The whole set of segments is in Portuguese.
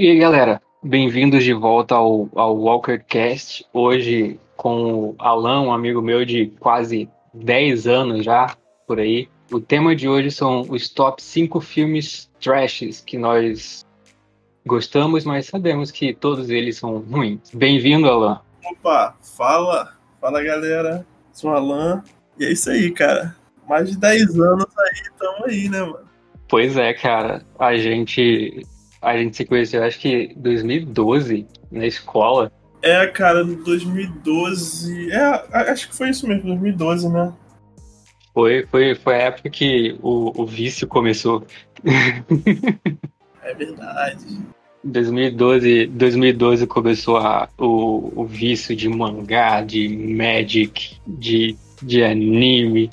E aí, galera, bem-vindos de volta ao, ao WalkerCast. Hoje com o Alan, um amigo meu de quase 10 anos já, por aí. O tema de hoje são os top 5 filmes trashes que nós gostamos, mas sabemos que todos eles são ruins. Bem-vindo, Alan. Opa, fala, fala galera, sou o Alan. E é isso aí, cara. Mais de 10 anos aí, tamo aí, né, mano? Pois é, cara. A gente a gente se conheceu, acho que 2012, na escola. É, cara, 2012. É, acho que foi isso mesmo, 2012, né? Foi, foi, foi a época que o, o vício começou. é verdade. 2012, 2012 começou a, o, o vício de mangá, de Magic, de, de anime.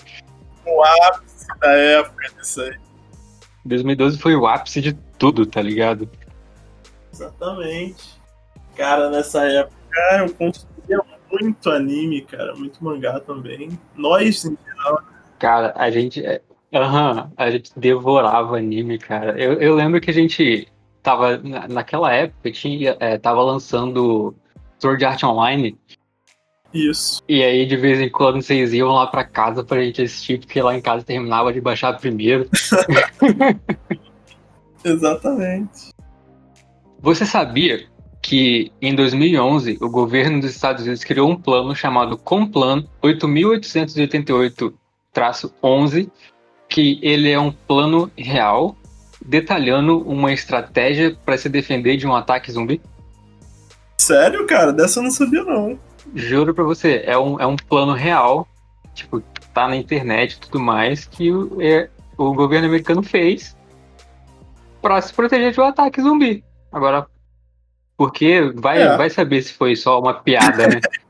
O ápice da época disso aí. 2012 foi o ápice de tudo, tá ligado? Exatamente. Cara, nessa época eu consumia muito anime, cara, muito mangá também. Nós, em geral. Cara, a gente. Aham, a gente devorava anime, cara. Eu, eu lembro que a gente tava. Naquela época, tinha, é, tava lançando Sword Art Online. Isso. E aí, de vez em quando, vocês iam lá pra casa pra gente assistir, porque lá em casa terminava de baixar primeiro. Exatamente. Você sabia que em 2011 o governo dos Estados Unidos criou um plano chamado Complan 8888-11, que ele é um plano real detalhando uma estratégia para se defender de um ataque zumbi? Sério, cara? Dessa eu não sabia não. Juro pra você, é um, é um plano real, tipo, tá na internet e tudo mais, que o, é, o governo americano fez para se proteger de um ataque zumbi. Agora, porque vai, é. vai saber se foi só uma piada, né?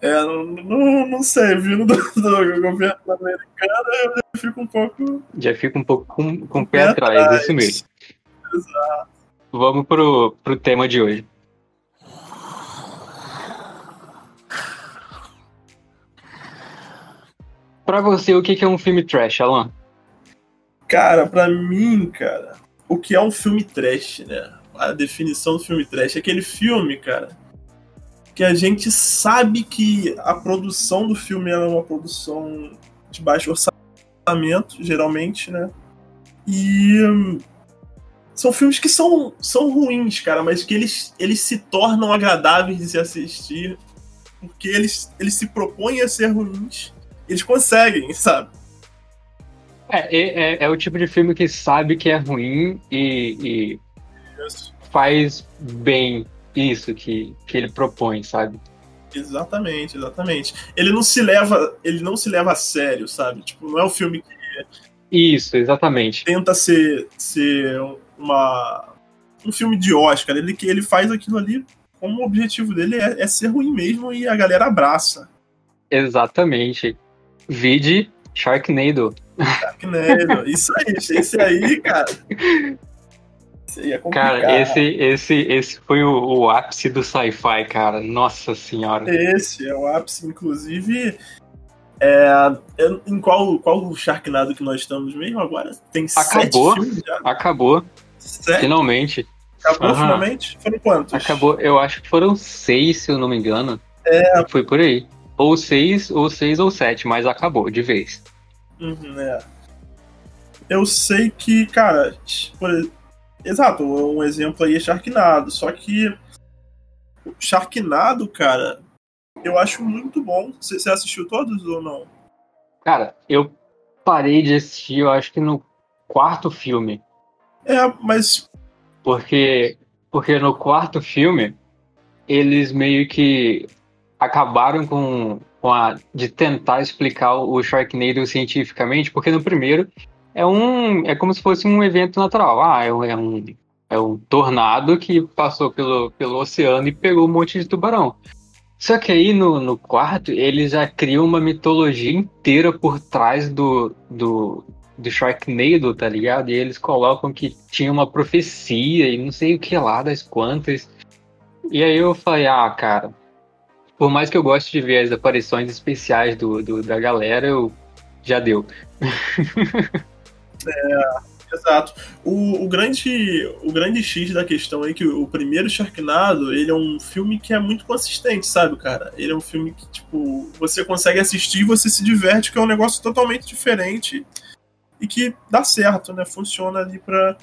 É, não, não, não sei, vindo do, do, governo americano, eu já fico um pouco. Já fico um pouco com, com o pé, atrás, atrás, isso mesmo. Exato. Vamos pro, pro tema de hoje. Pra você, o que é um filme trash, Alan? Cara, pra mim, cara, o que é um filme trash, né? A definição do filme trash é aquele filme, cara, que a gente sabe que a produção do filme é uma produção de baixo orçamento, geralmente, né? E são filmes que são, são ruins, cara, mas que eles, eles se tornam agradáveis de se assistir porque eles, eles se propõem a ser ruins, eles conseguem, sabe? É, é, é, o tipo de filme que sabe que é ruim e, e faz bem isso que, que ele propõe, sabe? Exatamente, exatamente. Ele não se leva, ele não se leva a sério, sabe? Tipo, não é um filme que isso, exatamente. Tenta ser, ser uma um filme de Oscar. Ele que ele faz aquilo ali como o objetivo dele é, é ser ruim mesmo e a galera abraça. Exatamente. Vide Sharknado. Sharknado, isso aí, esse aí, cara. Aí é complicado. Cara, esse, esse, esse foi o, o ápice do sci-fi, cara. Nossa senhora. Esse é o ápice, inclusive. É, em qual, qual Sharknado que nós estamos mesmo agora? Tem acabou, sete filmes já? Acabou. Sete? Finalmente. Acabou uhum. finalmente? Foram quantos? Acabou, eu acho que foram seis, se eu não me engano. É. Foi por aí. Ou seis, ou seis ou sete, mas acabou de vez. Uhum, é. Eu sei que, cara, por... exato, um exemplo aí é Sharknado, só que Sharknado, cara, eu acho muito bom. Você assistiu todos ou não? Cara, eu parei de assistir, eu acho que no quarto filme. É, mas. Porque, porque no quarto filme, eles meio que acabaram com com a, de tentar explicar o Sharknado cientificamente, porque no primeiro é um é como se fosse um evento natural. Ah, é um, é um, é um tornado que passou pelo, pelo oceano e pegou um monte de tubarão. Só que aí no, no quarto eles já criam uma mitologia inteira por trás do, do, do Sharknado, tá ligado? E eles colocam que tinha uma profecia e não sei o que lá das quantas. E aí eu falei, ah, cara, por mais que eu goste de ver as aparições especiais do, do da galera, eu já deu. é, Exato. O, o, grande, o grande X da questão é que o primeiro Sharknado, ele é um filme que é muito consistente, sabe, cara? Ele é um filme que, tipo, você consegue assistir e você se diverte, que é um negócio totalmente diferente e que dá certo, né? Funciona ali pra.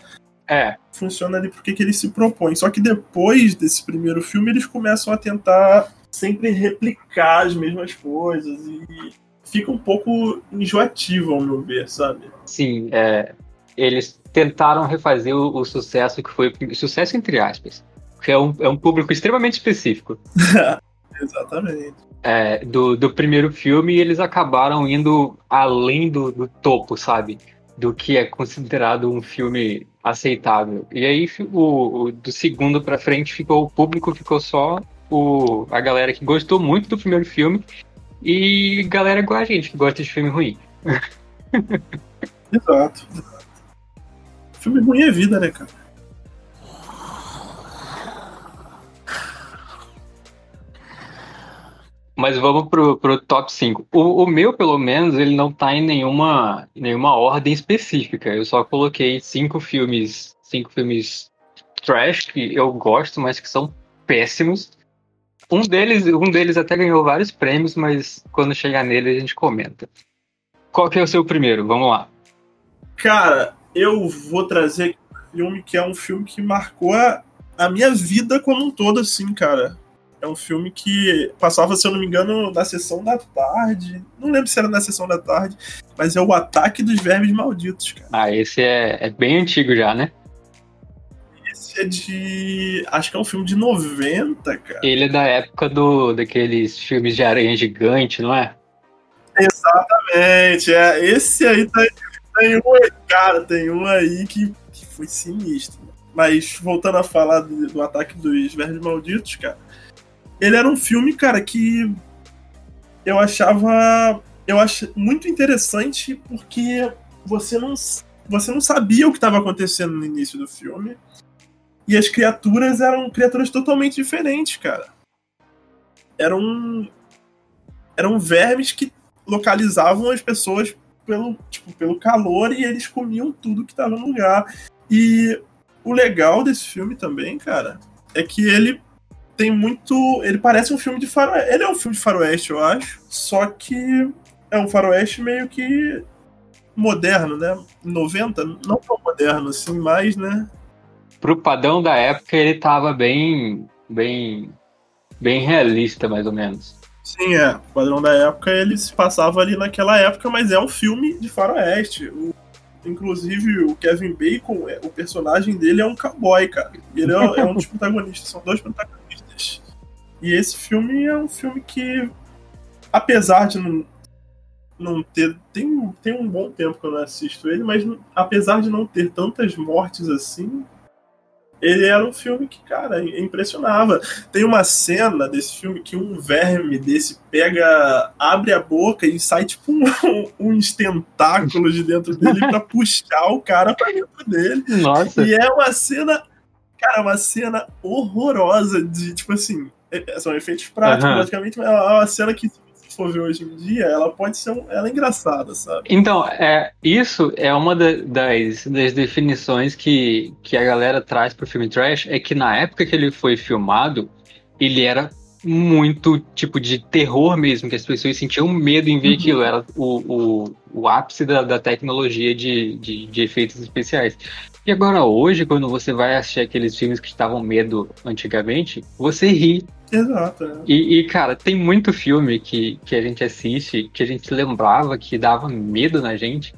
É. Funciona ali porque que ele se propõe. Só que depois desse primeiro filme, eles começam a tentar sempre replicar as mesmas coisas e fica um pouco enjoativo, ao meu ver, sabe? Sim, é, eles tentaram refazer o, o, sucesso que foi sucesso entre aspas, que é um, é um público extremamente específico. Exatamente. É, do, do primeiro filme, eles acabaram indo além do, do topo, sabe? Do que é considerado um filme aceitável. E aí, o, o do segundo para frente, ficou o público ficou só o, a galera que gostou muito do primeiro filme e galera igual a gente, que gosta de filme ruim. Exato. Filme ruim é vida, né, cara? Mas vamos pro, pro top 5. O, o, meu, pelo menos, ele não tá em nenhuma, nenhuma ordem específica. Eu só coloquei cinco filmes, cinco filmes trash que eu gosto, mas que são péssimos. Um deles, um deles até ganhou vários prêmios, mas quando chegar nele a gente comenta. Qual que é o seu primeiro? Vamos lá. Cara, eu vou trazer um filme que é um filme que marcou a, a minha vida como um todo, assim, cara. É um filme que passava, se eu não me engano, na sessão da tarde. Não lembro se era na sessão da tarde, mas é o Ataque dos Vermes Malditos, cara. Ah, esse é, é bem antigo já, né? Esse é de. Acho que é um filme de 90, cara. Ele é da época do, daqueles filmes de aranha gigante, não é? Exatamente. É, esse aí tá, tem um, cara, tem um aí que, que foi sinistro. Mas voltando a falar do, do ataque dos vermes malditos, cara, ele era um filme, cara, que eu achava eu acho muito interessante porque você não você não sabia o que estava acontecendo no início do filme e as criaturas eram criaturas totalmente diferentes, cara. Eram eram vermes que localizavam as pessoas pelo, tipo, pelo calor e eles comiam tudo que estava no lugar. E o legal desse filme também, cara, é que ele tem muito. Ele parece um filme de faroeste. Ele é um filme de faroeste, eu acho. Só que é um faroeste meio que moderno, né? 90, não tão moderno assim, mas, né? Pro padrão da época, ele tava bem. bem. bem realista, mais ou menos. Sim, é. O padrão da época ele se passava ali naquela época, mas é um filme de faroeste. O, inclusive, o Kevin Bacon, é, o personagem dele é um cowboy, cara. Ele é, é um dos protagonistas, são dois protagonistas. E esse filme é um filme que, apesar de não, não ter. Tem, tem um bom tempo que eu não assisto ele, mas apesar de não ter tantas mortes assim, ele era um filme que, cara, impressionava. Tem uma cena desse filme que um verme desse pega, abre a boca e sai tipo um, uns tentáculos de dentro dele para puxar o cara pra dentro dele. Nossa. E é uma cena, cara, uma cena horrorosa de, tipo assim, é, são efeitos práticos, uhum. praticamente, mas é uma cena que for ver hoje em dia, ela pode ser um, ela é engraçada, sabe? Então, é, isso é uma da, das, das definições que, que a galera traz pro filme trash, é que na época que ele foi filmado, ele era muito tipo de terror mesmo, que as pessoas sentiam medo em ver uhum. aquilo, era o, o, o ápice da, da tecnologia de, de, de efeitos especiais. E agora hoje, quando você vai assistir aqueles filmes que estavam medo antigamente, você ri Exato. É. E, e, cara, tem muito filme que, que a gente assiste que a gente lembrava que dava medo na gente.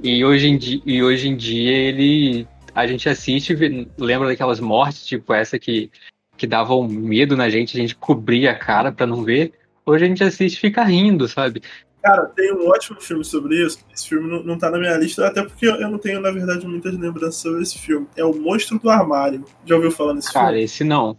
E hoje em dia, e hoje em dia ele. A gente assiste e lembra daquelas mortes, tipo essa que, que davam medo na gente, a gente cobria a cara pra não ver. Hoje a gente assiste e fica rindo, sabe? Cara, tem um ótimo filme sobre isso. Esse filme não, não tá na minha lista, até porque eu não tenho, na verdade, muitas lembranças sobre esse filme. É O Monstro do Armário. Já ouviu falar nesse Cara, filme? Cara, esse não.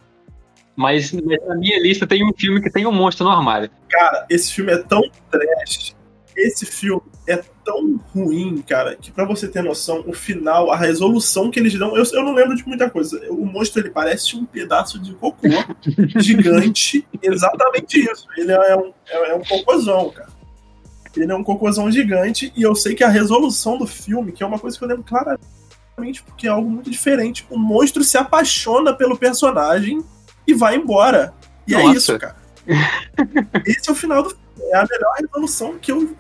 Mas, na minha lista tem um filme que tem um monstro no armário. Cara, esse filme é tão trash. Esse filme é tão ruim, cara, que para você ter noção, o final, a resolução que eles dão, eu, eu não lembro de muita coisa. O monstro ele parece um pedaço de cocô gigante, exatamente isso. Ele é um, é, é um cocôzão, cara. Ele é um cocôzão gigante e eu sei que a resolução do filme, que é uma coisa que eu lembro claramente, porque é algo muito diferente. O monstro se apaixona pelo personagem e vai embora. E é Nossa. é isso, cara. Esse é o final do filme. É a melhor resolução que eu.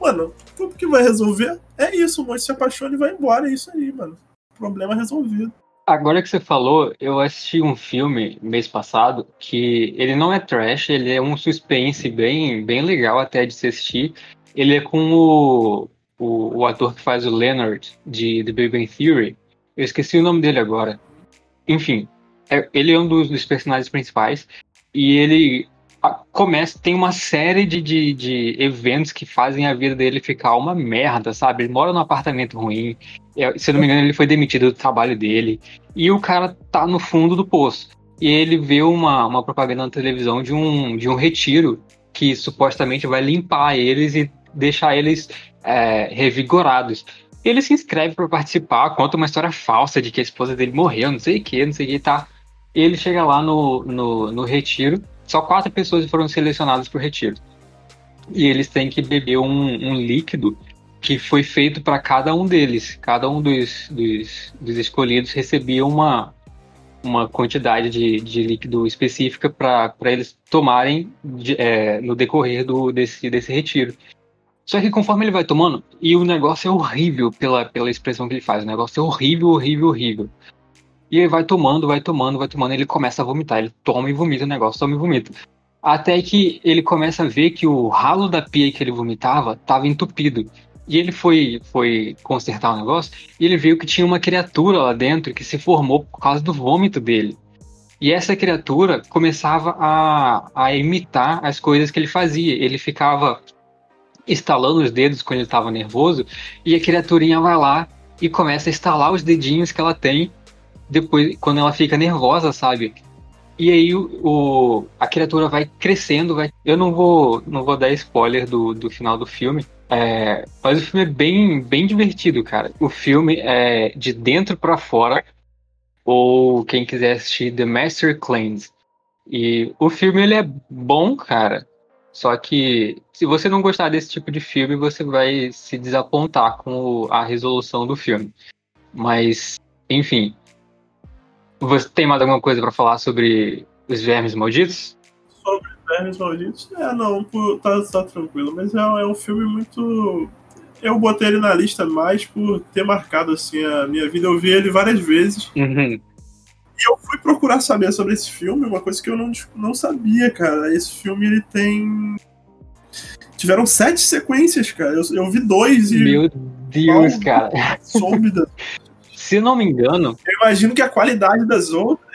Mano, como que vai resolver? É isso, o monstro se apaixona e vai embora. É isso aí, mano. Problema resolvido. Agora que você falou, eu assisti um filme mês passado que ele não é trash, ele é um suspense bem, bem legal até de se assistir. Ele é com o, o, o ator que faz o Leonard de The Big Bang Theory. Eu esqueci o nome dele agora. Enfim, é, ele é um dos, dos personagens principais e ele começa, tem uma série de, de, de, eventos que fazem a vida dele ficar uma merda, sabe? Ele mora num apartamento ruim, é, se não me engano, ele foi demitido do trabalho dele, e o cara tá no fundo do poço. E ele vê uma, uma propaganda na televisão de um, de um retiro que supostamente vai limpar eles e deixar eles é, revigorados. Ele se inscreve para participar, conta uma história falsa de que a esposa dele morreu, não sei o que, não sei o que, tá. Ele chega lá no, no, no retiro só quatro pessoas foram selecionadas para o retiro. E eles têm que beber um, um líquido que foi feito para cada um deles. Cada um dos, dos, dos escolhidos recebia uma, uma quantidade de, de líquido específica para eles tomarem de, é, no decorrer do, desse, desse retiro. Só que conforme ele vai tomando, e o negócio é horrível pela, pela expressão que ele faz, o negócio é horrível, horrível, horrível. E ele vai tomando, vai tomando, vai tomando, ele começa a vomitar. Ele toma e vomita o negócio, toma e vomita. Até que ele começa a ver que o ralo da pia que ele vomitava estava entupido. E ele foi, foi consertar o negócio e ele viu que tinha uma criatura lá dentro que se formou por causa do vômito dele. E essa criatura começava a, a imitar as coisas que ele fazia. Ele ficava estalando os dedos quando ele estava nervoso e a criaturinha vai lá e começa a estalar os dedinhos que ela tem depois, quando ela fica nervosa, sabe? E aí o, o, a criatura vai crescendo, vai. Eu não vou, não vou dar spoiler do, do final do filme. É, mas o filme é bem, bem divertido, cara. O filme é de dentro para fora. Ou quem quiser assistir The Master Cleanse. E o filme ele é bom, cara. Só que se você não gostar desse tipo de filme, você vai se desapontar com a resolução do filme. Mas, enfim, você tem mais alguma coisa para falar sobre os vermes malditos? Sobre os vermes malditos? É, não, tá, tá tranquilo. Mas é, é um filme muito. Eu botei ele na lista mais por ter marcado assim a minha vida. Eu vi ele várias vezes. Uhum. E eu fui procurar saber sobre esse filme, uma coisa que eu não, não sabia, cara. Esse filme ele tem. Tiveram sete sequências, cara. Eu, eu vi dois e. Meu Deus, cara. Soube da, se não me engano. Eu imagino que a qualidade das outras.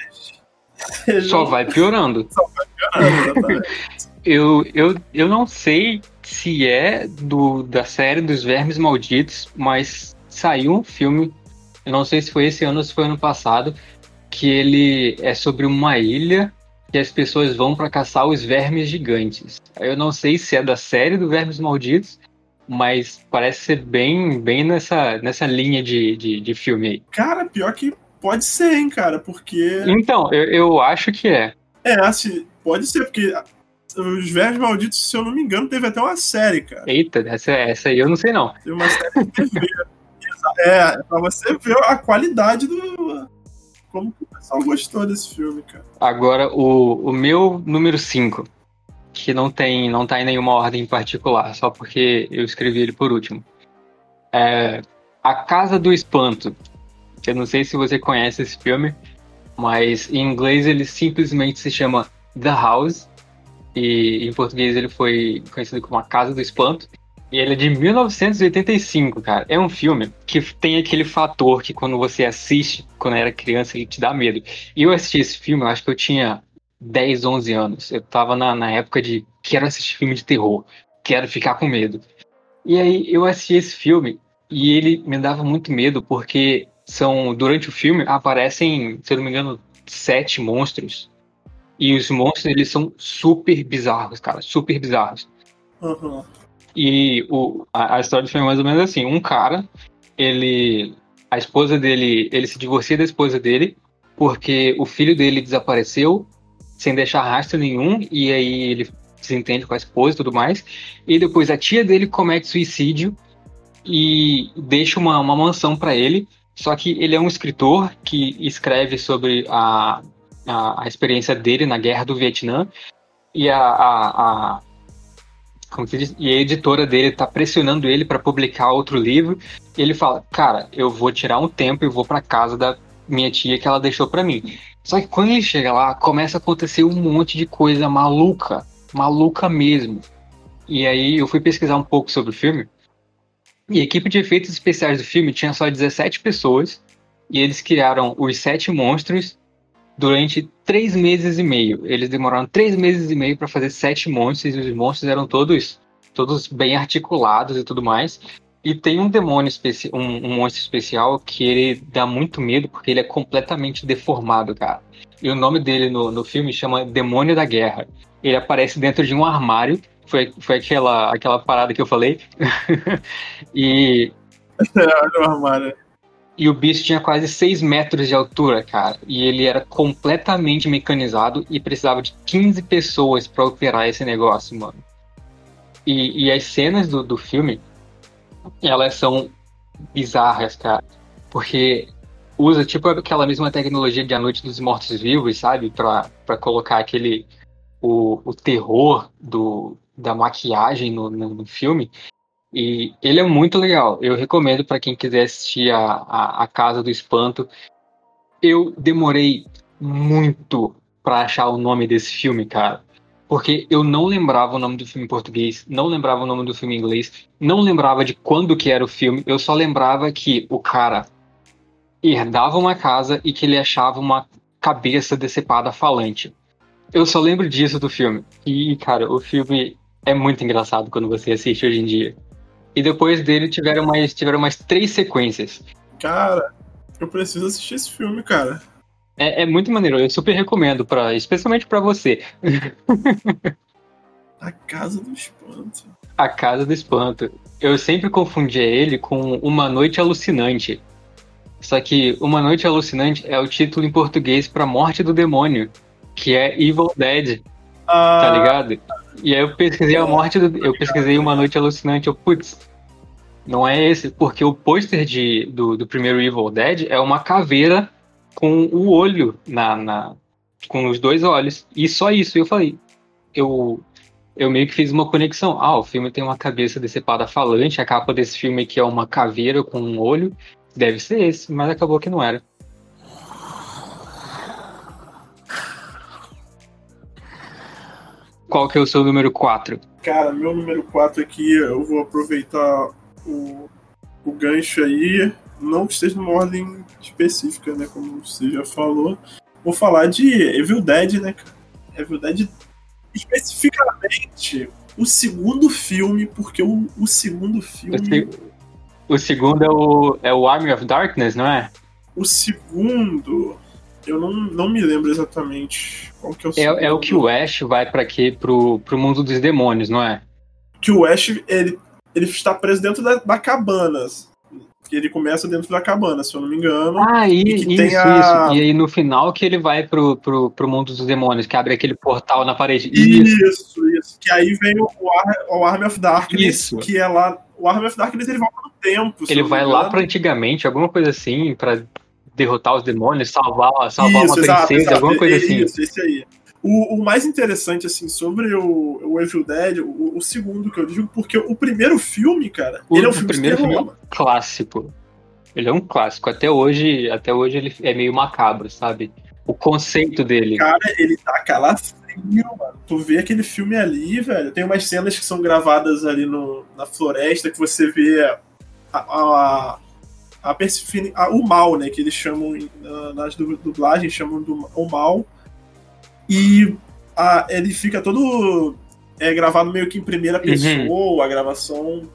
Só vai piorando. Só vai piorando, eu, eu, eu não sei se é do, da série dos Vermes Malditos, mas saiu um filme, eu não sei se foi esse ano ou se foi ano passado, que ele é sobre uma ilha que as pessoas vão para caçar os vermes gigantes. Eu não sei se é da série do Vermes Malditos mas parece ser bem, bem nessa, nessa linha de, de, de filme aí. Cara, pior que pode ser, hein, cara, porque. Então, eu, eu acho que é. É, assim, pode ser, porque os Vermes Malditos, se eu não me engano, teve até uma série, cara. Eita, essa, essa aí eu não sei não. Teve uma série de TV. é, pra você ver a qualidade do. Como que o pessoal gostou desse filme, cara. Agora, o, o meu número 5 que não tem, não tá em nenhuma ordem particular, só porque eu escrevi ele por último. É A Casa do Espanto. Eu não sei se você conhece esse filme, mas em inglês ele simplesmente se chama The House e em português ele foi conhecido como A Casa do Espanto. E ele é de 1985, cara. É um filme que tem aquele fator que quando você assiste, quando era criança, ele te dá medo. E eu assisti esse filme, eu acho que eu tinha 10, 11 anos. Eu tava na, na época de quero assistir filme de terror, quero ficar com medo. E aí eu assisti esse filme e ele me dava muito medo porque são durante o filme aparecem, se eu não me engano, sete monstros. E os monstros eles são super bizarros, cara, super bizarros. Uhum. E o, a, a história do filme é mais ou menos assim: um cara, ele. A esposa dele. Ele se divorcia da esposa dele porque o filho dele desapareceu sem deixar rastro nenhum, e aí ele se entende com a esposa e tudo mais. E depois a tia dele comete suicídio e deixa uma, uma mansão para ele. Só que ele é um escritor que escreve sobre a, a, a experiência dele na guerra do Vietnã e a, a, a como se diz, e a editora dele tá pressionando ele para publicar outro livro. Ele fala: "Cara, eu vou tirar um tempo e vou para casa da minha tia que ela deixou para mim". Só que quando ele chega lá, começa a acontecer um monte de coisa maluca, maluca mesmo. E aí eu fui pesquisar um pouco sobre o filme. E a equipe de efeitos especiais do filme tinha só 17 pessoas. E eles criaram os sete monstros durante três meses e meio. Eles demoraram três meses e meio para fazer sete monstros. E os monstros eram todos, todos bem articulados e tudo mais. E tem um demônio especial, um, um, monstro especial que ele dá muito medo porque ele é completamente deformado, cara. E o nome dele no, no filme chama Demônio da Guerra. Ele aparece dentro de um armário. Foi, foi aquela, aquela parada que eu falei. e. no armário. E o bicho tinha quase 6 metros de altura, cara. E ele era completamente mecanizado e precisava de 15 pessoas para operar esse negócio, mano. E, e as cenas do, do filme elas são bizarras, cara. Porque usa tipo aquela mesma tecnologia de A Noite dos Mortos-Vivos, sabe? Pra, pra colocar aquele. O, o terror do, da maquiagem no, no, no filme. E ele é muito legal. Eu recomendo para quem quiser assistir a, a, a, Casa do Espanto. Eu demorei muito para achar o nome desse filme, cara porque eu não lembrava o nome do filme em português, não lembrava o nome do filme em inglês, não lembrava de quando que era o filme, eu só lembrava que o cara herdava uma casa e que ele achava uma cabeça decepada falante. Eu só lembro disso do filme. E, cara, o filme é muito engraçado quando você assiste hoje em dia. E depois dele tiveram mais, tiveram mais três sequências. Cara, eu preciso assistir esse filme, cara. É, é muito maneiro, eu super recomendo, pra, especialmente para você. A Casa do Espanto. A Casa do Espanto. Eu sempre confundia ele com Uma Noite Alucinante. Só que Uma Noite Alucinante é o título em português para Morte do Demônio, que é Evil Dead. Ah. Tá ligado? E aí eu pesquisei a morte do. Eu pesquisei Uma Noite Alucinante, eu, putz, não é esse, porque o pôster de, do, do primeiro Evil Dead é uma caveira com o olho na, na com os dois olhos. E só isso. Eu falei, eu eu meio que fiz uma conexão. Ah, o filme tem uma cabeça decepada falante, a capa desse filme aqui é uma caveira com um olho. Deve ser esse, mas acabou que não era. Qual que é o seu número 4? Cara, meu número 4 aqui, eu vou aproveitar o, o gancho aí não que esteja numa ordem específica, né? Como você já falou. Vou falar de Evil Dead, né, cara? Evil Dead especificamente o segundo filme, porque o, o segundo filme. O, segundo é o, é o Army of Darkness, não é? O segundo. Eu não, não me lembro exatamente qual que é o segundo. É, é o que o Ash vai para quê? Pro, pro mundo dos demônios, não é? Que o Ash, ele, ele está preso dentro da, da cabana ele começa dentro da cabana, se eu não me engano. Ah, e, e isso, a... isso. E aí no final que ele vai pro, pro, pro mundo dos demônios, que abre aquele portal na parede. Isso, isso. isso. Que aí vem o, Ar, o Army of Darkness, isso. que é lá. O Army of Darkness ele volta no tempo. Ele vai lá pra antigamente, alguma coisa assim, pra derrotar os demônios, salvar, salvar isso, uma exato, princesa, exato. alguma coisa assim. Isso, esse aí. O, o, mais interessante, assim, sobre o, o Evil Dead, o, o, segundo que eu digo, porque o primeiro filme, cara, o, ele é um filme primeiro filme é um clássico. Ele é um clássico. Até hoje, até hoje ele é meio macabro, sabe? O conceito dele. Cara, ele tá calafrio, mano. Tu vê aquele filme ali, velho. Tem umas cenas que são gravadas ali no, na floresta que você vê a, a, a, a o mal, né? Que eles chamam nas dublagens, chamam do o mal e a, ele fica todo é, gravado meio que em primeira uhum. pessoa, uhum. a gravação.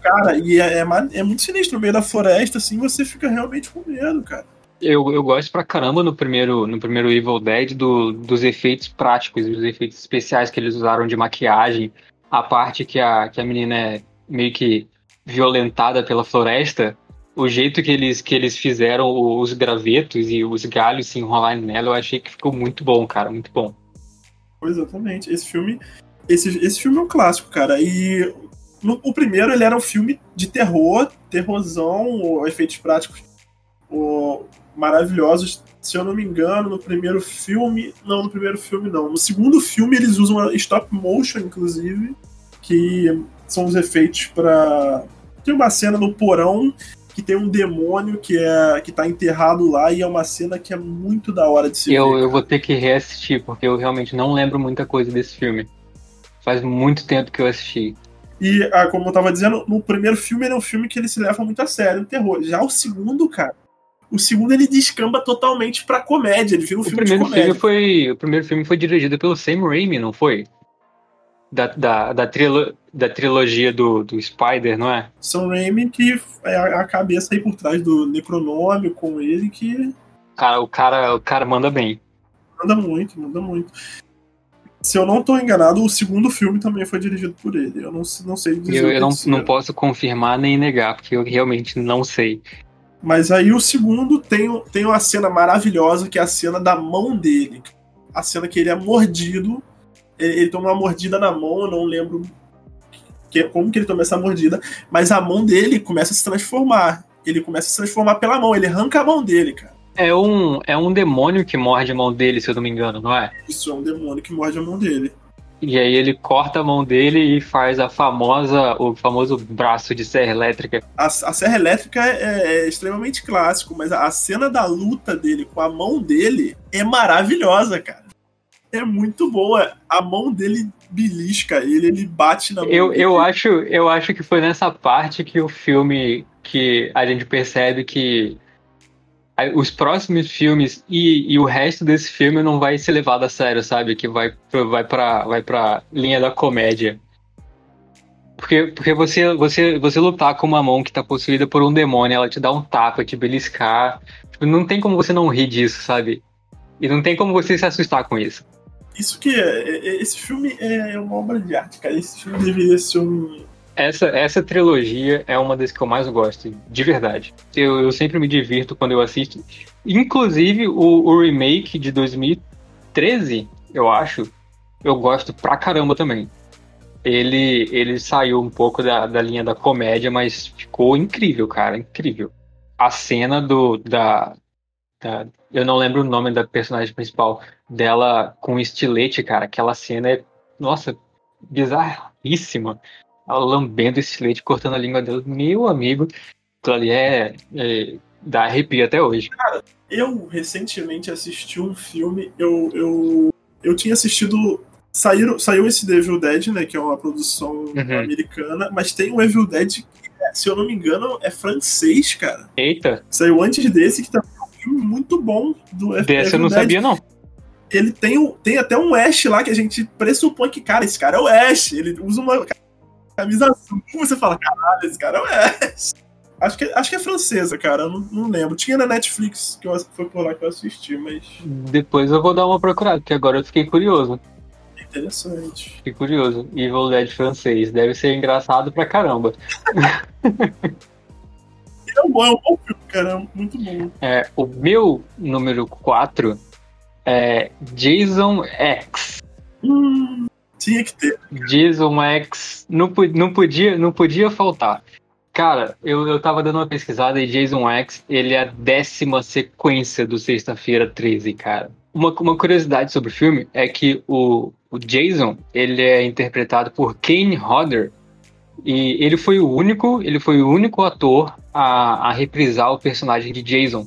Cara, e é, é, é, muito sinistro. No meio da floresta, assim, você fica realmente com medo, cara. Eu, eu gosto pra caramba no primeiro, no primeiro Evil Dead do, dos efeitos práticos, dos efeitos especiais que eles usaram de maquiagem. A parte que a, que a menina é meio que violentada pela floresta, o jeito que eles, que eles fizeram os gravetos e os galhos se enrolarem nela, eu achei que ficou muito bom, cara, muito bom. Exatamente. Esse filme, esse, esse filme é um clássico, cara. E no, o primeiro ele era um filme de terror, terrorzão, efeitos práticos. o, maravilhosos. Se eu não me engano, no primeiro filme. Não, no primeiro filme não. No segundo filme eles usam stop motion, inclusive, que são os efeitos para. Tem uma cena no porão que tem um demônio que é que tá enterrado lá e é uma cena que é muito da hora de se eu, ver. Eu vou ter que reassistir, porque eu realmente não lembro muita coisa desse filme. Faz muito tempo que eu assisti. E, ah, como eu tava dizendo, no primeiro filme ele é um filme que ele se leva muito a sério, no terror. Já o segundo, cara, o segundo ele descamba totalmente pra comédia, ele vira um o filme primeiro. Filme foi, o primeiro filme foi dirigido pelo Sam Raimi, não foi? Da, da, da, trilo, da trilogia do, do Spider, não é? Sam Raimi que é a cabeça aí por trás do Necronômio com ele que... Cara, o cara, o cara manda bem. Manda muito, manda muito. Se eu não estou enganado, o segundo filme também foi dirigido por ele. Eu não, não sei dizer. Eu, eu não, não posso confirmar nem negar, porque eu realmente não sei. Mas aí o segundo tem, tem uma cena maravilhosa, que é a cena da mão dele. A cena que ele é mordido. Ele, ele toma uma mordida na mão, eu não lembro que, como que ele toma essa mordida. Mas a mão dele começa a se transformar. Ele começa a se transformar pela mão, ele arranca a mão dele, cara. É um, é um demônio que morde a mão dele, se eu não me engano, não é? Isso é um demônio que morde a mão dele. E aí ele corta a mão dele e faz a famosa, o famoso braço de serra elétrica. A, a serra elétrica é, é, extremamente clássico, mas a, a cena da luta dele com a mão dele é maravilhosa, cara. É muito boa. A mão dele belisca ele, ele bate na mão eu, dele. Eu acho, eu acho que foi nessa parte que o filme que a gente percebe que os próximos filmes e, e, o resto desse filme não vai ser levado a sério, sabe? Que vai, vai, pra, vai pra linha da comédia. Porque, porque você, você, você lutar com uma mão que tá possuída por um demônio, ela te dá um tapa, te beliscar. Tipo, não tem como você não rir disso, sabe? E não tem como você se assustar com isso. Isso que é, é esse filme é uma obra de arte, cara. Esse filme deveria ser um, essa, essa trilogia é uma das que eu mais gosto, de verdade. Eu, eu sempre me divirto quando eu assisto. Inclusive, o, o remake de 2013, eu acho, eu gosto pra caramba também. Ele, ele saiu um pouco da, da linha da comédia, mas ficou incrível, cara, incrível. A cena do da, da, eu não lembro o nome da personagem principal dela com estilete, cara. Aquela cena é, nossa, bizarríssima ela lambendo esse leite, cortando a língua dela. Meu amigo, aquilo ali é, é dá arrepio até hoje. Cara, eu recentemente assisti um filme, eu, eu, eu tinha assistido. Saiu, saiu esse The Evil Dead, né? Que é uma produção uhum. americana, mas tem um Evil Dead que, se eu não me engano, é francês, cara. Eita. Saiu antes desse, que também um filme muito bom do Desse Evil eu não sabia, não ele tem, tem até um Ash lá que a gente pressupõe que, cara, esse cara é o Ash. Ele usa uma camisa azul. Você fala, caralho, esse cara é. Acho que, acho que é francesa, cara. Não, não lembro. Tinha na Netflix, que eu, foi por lá que eu assisti, mas. Depois eu vou dar uma procurada, porque agora eu fiquei curioso. Interessante. Fiquei curioso. Evil Dead francês. Deve ser engraçado pra caramba. é um bom, é um bom filme, cara. É muito bom. É, o meu número 4 é Jason X. Hum. Tinha que ter. Jason X não, não, podia, não podia faltar. Cara, eu, eu tava dando uma pesquisada e Jason X, ele é a décima sequência do Sexta-feira 13, cara. Uma, uma curiosidade sobre o filme é que o, o Jason, ele é interpretado por Kane Hodder, e ele foi o único, ele foi o único ator a, a reprisar o personagem de Jason.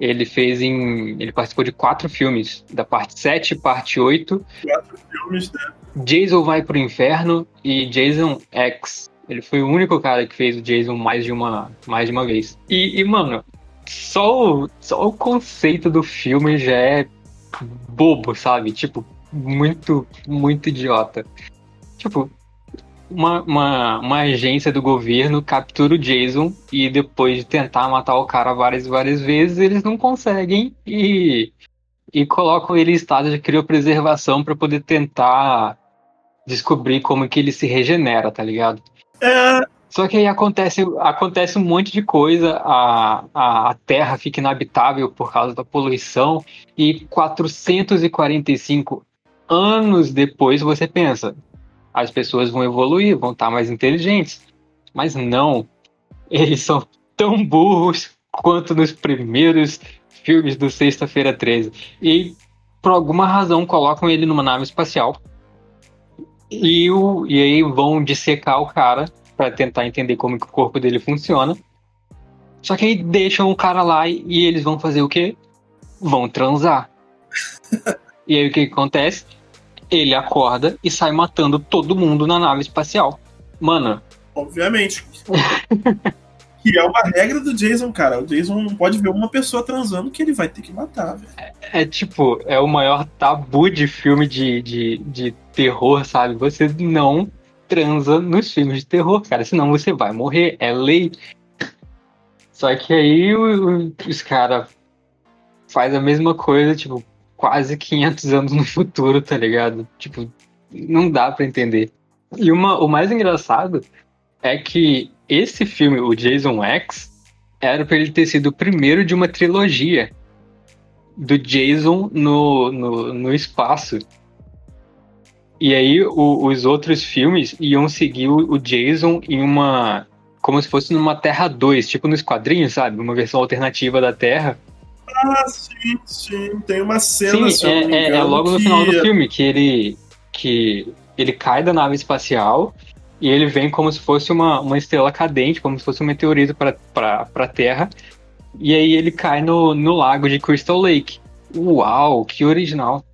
Ele fez em. Ele participou de quatro filmes, da parte 7, parte 8. Quatro filmes, né? Jason vai pro inferno e Jason X. Ele foi o único cara que fez o Jason mais de uma, mais de uma vez. E, e mano, só o, só o conceito do filme já é bobo, sabe? Tipo, muito, muito idiota. Tipo, uma, uma, uma agência do governo captura o Jason e depois de tentar matar o cara várias várias vezes, eles não conseguem e, e colocam ele em estado de criopreservação para poder tentar descobrir como que ele se regenera, tá ligado? É... Só que aí acontece, acontece um monte de coisa, a, a, a Terra fica inabitável por causa da poluição, e 445 anos depois você pensa, as pessoas vão evoluir, vão estar mais inteligentes. Mas não, eles são tão burros quanto nos primeiros filmes do Sexta-feira 13. E por alguma razão colocam ele numa nave espacial. E, o, e aí vão dissecar o cara para tentar entender como que o corpo dele funciona. Só que aí deixam o cara lá e, e eles vão fazer o quê? Vão transar. e aí o que, que acontece? Ele acorda e sai matando todo mundo na nave espacial. Mano. Obviamente. que é uma regra do Jason, cara. O Jason não pode ver uma pessoa transando que ele vai ter que matar, velho. É, é, tipo, é o maior tabu de filme de, de, de terror, sabe? Você não transa nos filmes de terror, cara. Senão você vai morrer. É lei. Só que aí o, o, os caras faz a mesma coisa, tipo, quase 500 anos no futuro, tá ligado? Tipo, não dá para entender. E uma, o mais engraçado é que esse filme, o Jason X, era para ele ter sido o primeiro de uma trilogia do Jason no, no, no espaço. E aí o, os outros filmes iam seguir o, o, Jason em uma. como se fosse numa Terra 2, tipo nos quadrinhos, sabe? Uma versão alternativa da Terra. Ah, sim, sim. Tem uma cena. Sim, é, é, é, logo no final do filme que ele. que ele cai da nave espacial e ele vem como se fosse uma, uma estrela cadente, como se fosse um meteorito para a Terra. E aí ele cai no, no lago de Crystal Lake. Uau, que original!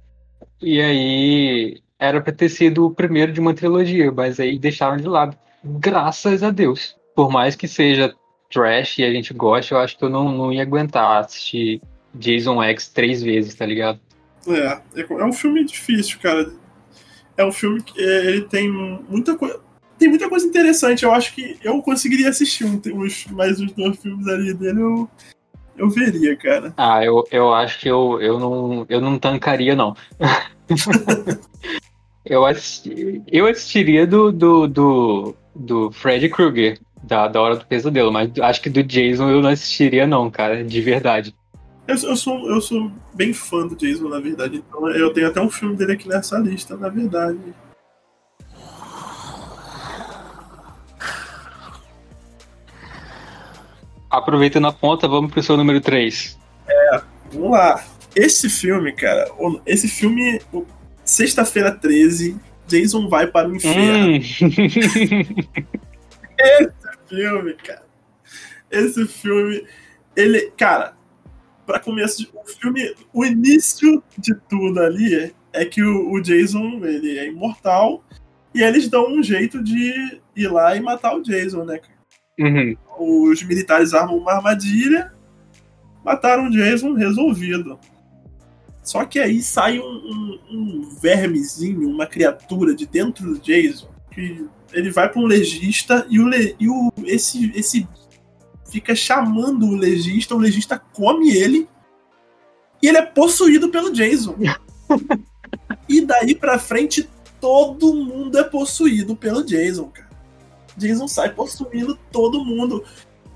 E aí era para ter sido o primeiro de uma trilogia, mas aí deixaram de lado. Graças a Deus. Por mais que seja trash e a gente goste, eu acho que eu não, não ia aguentar assistir Jason X três vezes, tá ligado? É, é um filme difícil, cara. É um filme que é, ele tem muita coisa tem muita coisa interessante. Eu acho que eu conseguiria assistir um, os, mais os dois filmes ali dele. Eu, eu veria, cara. Ah, eu, eu acho que eu, eu, não, eu não tancaria, não. eu, assisti, eu assistiria do, do, do, do Freddy Krueger, da, da Hora do Pesadelo, mas acho que do Jason eu não assistiria, não, cara, de verdade. Eu, eu, sou, eu sou bem fã do Jason, na verdade. Então eu tenho até um filme dele aqui nessa lista, na verdade. Aproveitando a ponta, vamos pro seu número 3. É, vamos lá. Esse filme, cara, esse filme, sexta-feira 13, Jason vai para o inferno. Hum. esse filme, cara. Esse filme, ele, cara, para começo, o filme, o início de tudo ali é que o, o Jason, ele é imortal e eles dão um jeito de ir lá e matar o Jason, né, cara? Uhum. Os militares armam uma armadilha, mataram o Jason, resolvido. Só que aí sai um, um, um vermezinho, uma criatura de dentro do Jason, que ele vai para um legista e, o, le, e o, esse, esse fica chamando o legista, o legista come ele e ele é possuído pelo Jason. e daí pra frente todo mundo é possuído pelo Jason, cara. Jason sai possuindo todo mundo.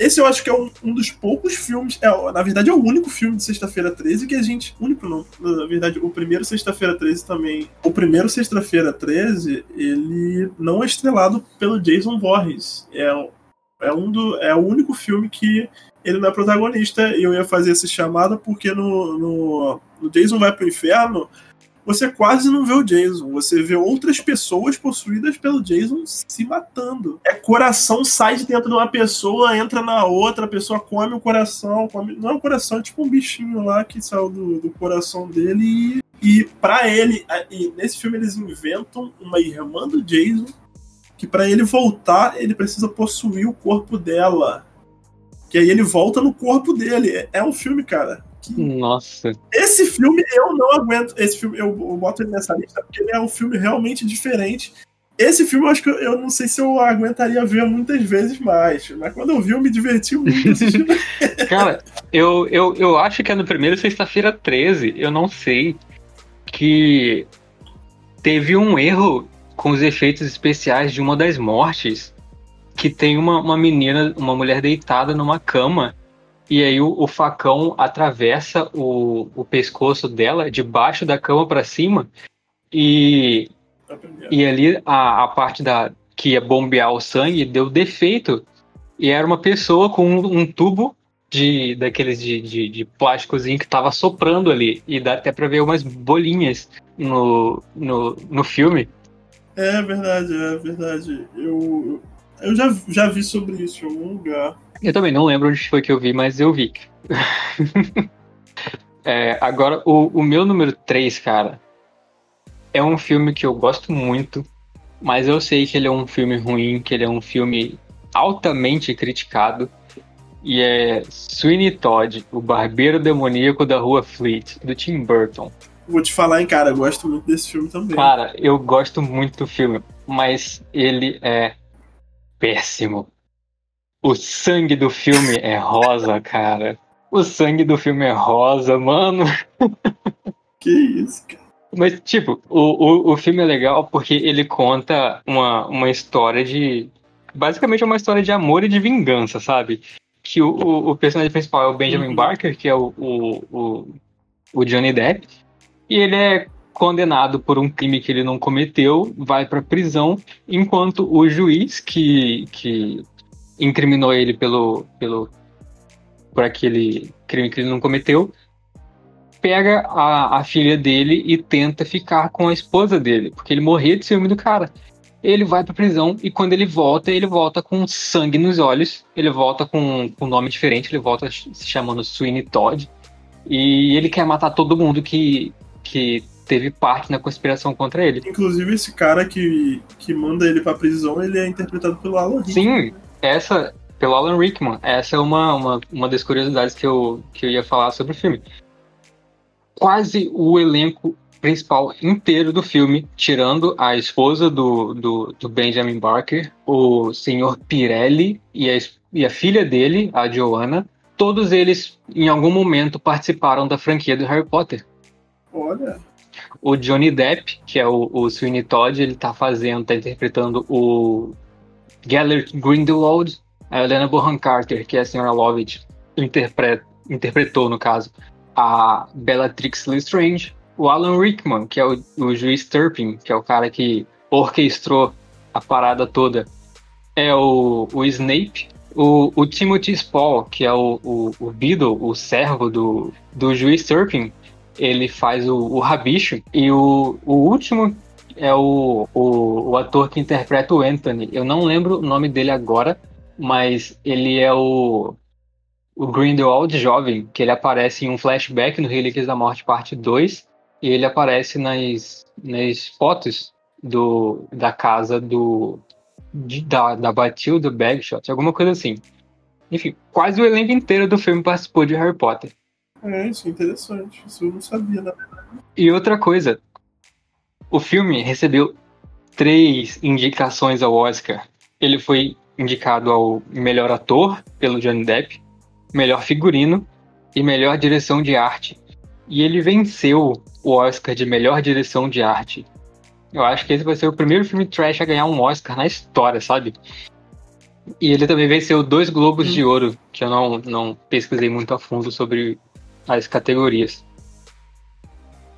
Esse eu acho que é um, um dos poucos filmes, é, na verdade é o único filme de Sexta-feira 13 que a gente. Único não, na verdade, o primeiro Sexta-feira 13 também. O primeiro Sexta-feira 13, ele não é estrelado pelo Jason Voorhees. É, é, um do, é o único filme que ele não é protagonista. E eu ia fazer essa chamada porque no, no, no Jason Vai pro Inferno você quase não vê o Jason. Você vê outras pessoas possuídas pelo Jason se matando. É coração sai de dentro de uma pessoa, entra na outra, a pessoa come o coração. Come... Não é um coração, é tipo um bichinho lá que saiu do, do coração dele. E, e para ele, e nesse filme eles inventam uma irmã do Jason que para ele voltar, ele precisa possuir o corpo dela. Que aí ele volta no corpo dele. É um filme, cara nossa. Esse filme eu não aguento. Esse filme eu, eu boto ele nessa lista porque ele é um filme realmente diferente. Esse filme eu acho que eu, eu, não sei se eu aguentaria ver muitas vezes mais, mas quando eu vi eu me diverti muito assistindo. Cara, eu, eu, eu acho que é no primeiro sexta-feira 13, eu não sei, que teve um erro com os efeitos especiais de uma das mortes, que tem uma, uma menina, uma mulher deitada numa cama e aí o, o facão atravessa o, o pescoço dela debaixo da cama para cima e e ali a, a parte da que ia bombear o sangue deu defeito e era uma pessoa com um, um tubo de daqueles de, de, de plásticozinho que tava soprando ali. E dá até pra ver umas bolinhas no, no, no filme. É verdade, é verdade. Eu, eu já, já vi sobre isso em algum lugar. Eu também não lembro onde foi que eu vi, mas eu vi. é, agora, o, o meu número 3, cara, é um filme que eu gosto muito, mas eu sei que ele é um filme ruim, que ele é um filme altamente criticado. E é Sweeney Todd, o barbeiro demoníaco da rua Fleet, do Tim Burton. Vou te falar, hein, cara, eu gosto muito desse filme também. Cara, eu gosto muito do filme, mas ele é péssimo. O sangue do filme é rosa, cara. O sangue do filme é rosa, mano. Que isso, cara. Mas, tipo, o, o, o filme é legal porque ele conta uma, uma história de. Basicamente, é uma história de amor e de vingança, sabe? Que o, o, o personagem principal é o Benjamin Uhum. Barker, que é o, o, o, o Johnny Depp. E ele é condenado por um crime que ele não cometeu, vai pra prisão, enquanto o juiz que, que incriminou ele pelo, pelo por aquele crime que ele não cometeu, pega a, a filha dele e tenta ficar com a esposa dele, porque ele morria de ciúme do cara. Ele vai pra prisão e quando ele volta, ele volta com sangue nos olhos, ele volta com, com um nome diferente, ele volta se chamando Sweeney Todd. E ele quer matar todo mundo que, que teve parte na conspiração contra ele. Inclusive, esse cara que, que manda ele pra prisão, ele é interpretado pelo Alan Rickman. Sim, essa, pelo Alan Rickman, essa é uma, uma, uma das curiosidades que eu, que eu ia falar sobre o filme. Quase o elenco principal inteiro do filme, tirando a esposa do, do, do Benjamin Barker, o senhor Pirelli e a, e a filha dele, a Joanna, todos eles em algum momento participaram da franquia do Harry Potter. Olha, O Johnny Depp, que é o, o Sweeney Todd, ele tá fazendo, tá interpretando o Gellert Grindelwald, a Helena Bonham Carter, que é a senhora Lovett, interpre- interpretou, no caso, a Bellatrix Lestrange, o Alan Rickman, que é o, o juiz Turpin, que é o cara que orquestrou a parada toda, é o, o Snape, o, o Timothy Spall, que é o, o, o Beadle, o servo do, do juiz Turpin, ele faz o, o Rabicho, e o, o último é o, o, o ator que interpreta o Anthony. Eu não lembro o nome dele agora, mas ele é o, o Grindelwald jovem, que ele aparece em um flashback no Relíquias da Morte parte 2, e ele aparece nas, nas fotos do, da casa do de- da, da Batilda Bagshot, alguma coisa assim. Enfim, quase o elenco inteiro do filme participou de Harry Potter. É isso, é interessante. Isso eu não sabia, né? E outra coisa, o filme recebeu três indicações ao Oscar. Ele foi indicado ao melhor ator pelo Johnny Depp, melhor figurino e melhor direção de arte. E ele venceu o Oscar de melhor direção de arte. Eu acho que esse vai ser o primeiro filme trash a ganhar um Oscar na história, sabe? E ele também venceu dois Globos de Ouro, que eu não, não pesquisei muito a fundo sobre as categorias.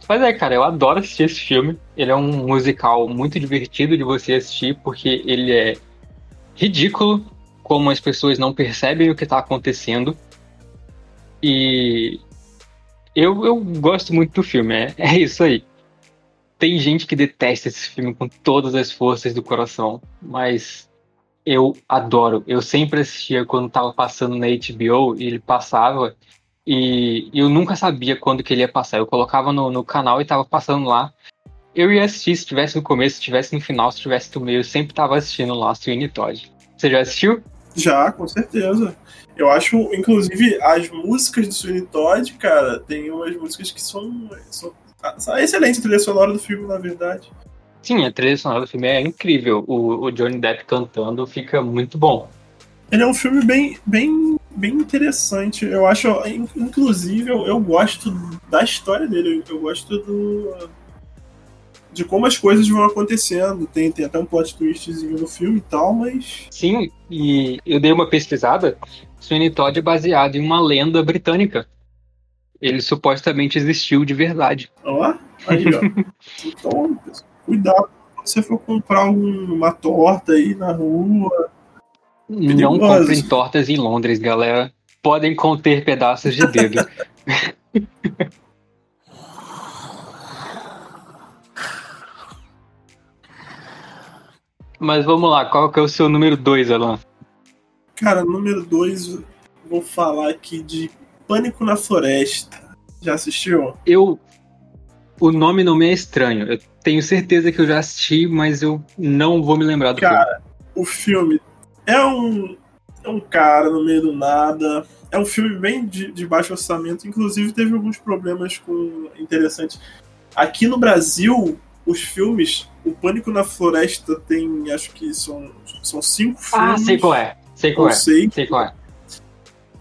Mas é, cara, eu adoro assistir esse filme. Ele é um musical muito divertido de você assistir, porque ele é ridículo, como as pessoas não percebem o que tá acontecendo. E eu, eu gosto muito do filme, é, é isso aí. Tem gente que detesta esse filme com todas as forças do coração, mas eu adoro. Eu sempre assistia quando tava passando na HBO e ele passava e eu nunca sabia quando que ele ia passar. Eu colocava no, no canal e tava passando lá. Eu ia assistir se tivesse no começo, se tivesse no final, se tivesse no meio. Eu sempre tava assistindo lá, Sweeney Todd. Você já assistiu? Já, com certeza. Eu acho, inclusive, as músicas do Sweeney Todd, cara, tem umas músicas que são, são, excelentes a trilha sonora do filme, na verdade. Sim, a trilha sonora do filme é incrível. O, o Johnny Depp cantando fica muito bom. Ele é um filme bem, bem, bem interessante. Eu acho, in- inclusive, eu, eu gosto da história dele. Eu, gosto do de como as coisas vão acontecendo. Tem, tem até um plot twistzinho no filme e tal, mas Sim, e eu dei uma pesquisada. Sweeney Todd é baseado em uma lenda britânica. Ele supostamente existiu de verdade. ó, aí, ó. Então, cuidado quando você for comprar um- uma torta aí na rua. Não comprem tortas em Londres, galera. podem conter pedaços de dedo. Mas vamos lá, qual que é o seu número 2, Alan? Cara, número 2, vou falar aqui de Pânico na Floresta. Já assistiu? Eu. O nome não me é estranho. Eu tenho certeza que eu já assisti, mas eu não vou me lembrar do Cara, filme. o filme é um, é um cara no meio do nada. É um filme bem de, de baixo orçamento. Inclusive, teve alguns problemas com interessantes. Aqui no Brasil, os filmes, o Pânico na Floresta tem, acho que são, são cinco filmes. Ah, sei qual é. Sei qual é. Sei. sei qual é.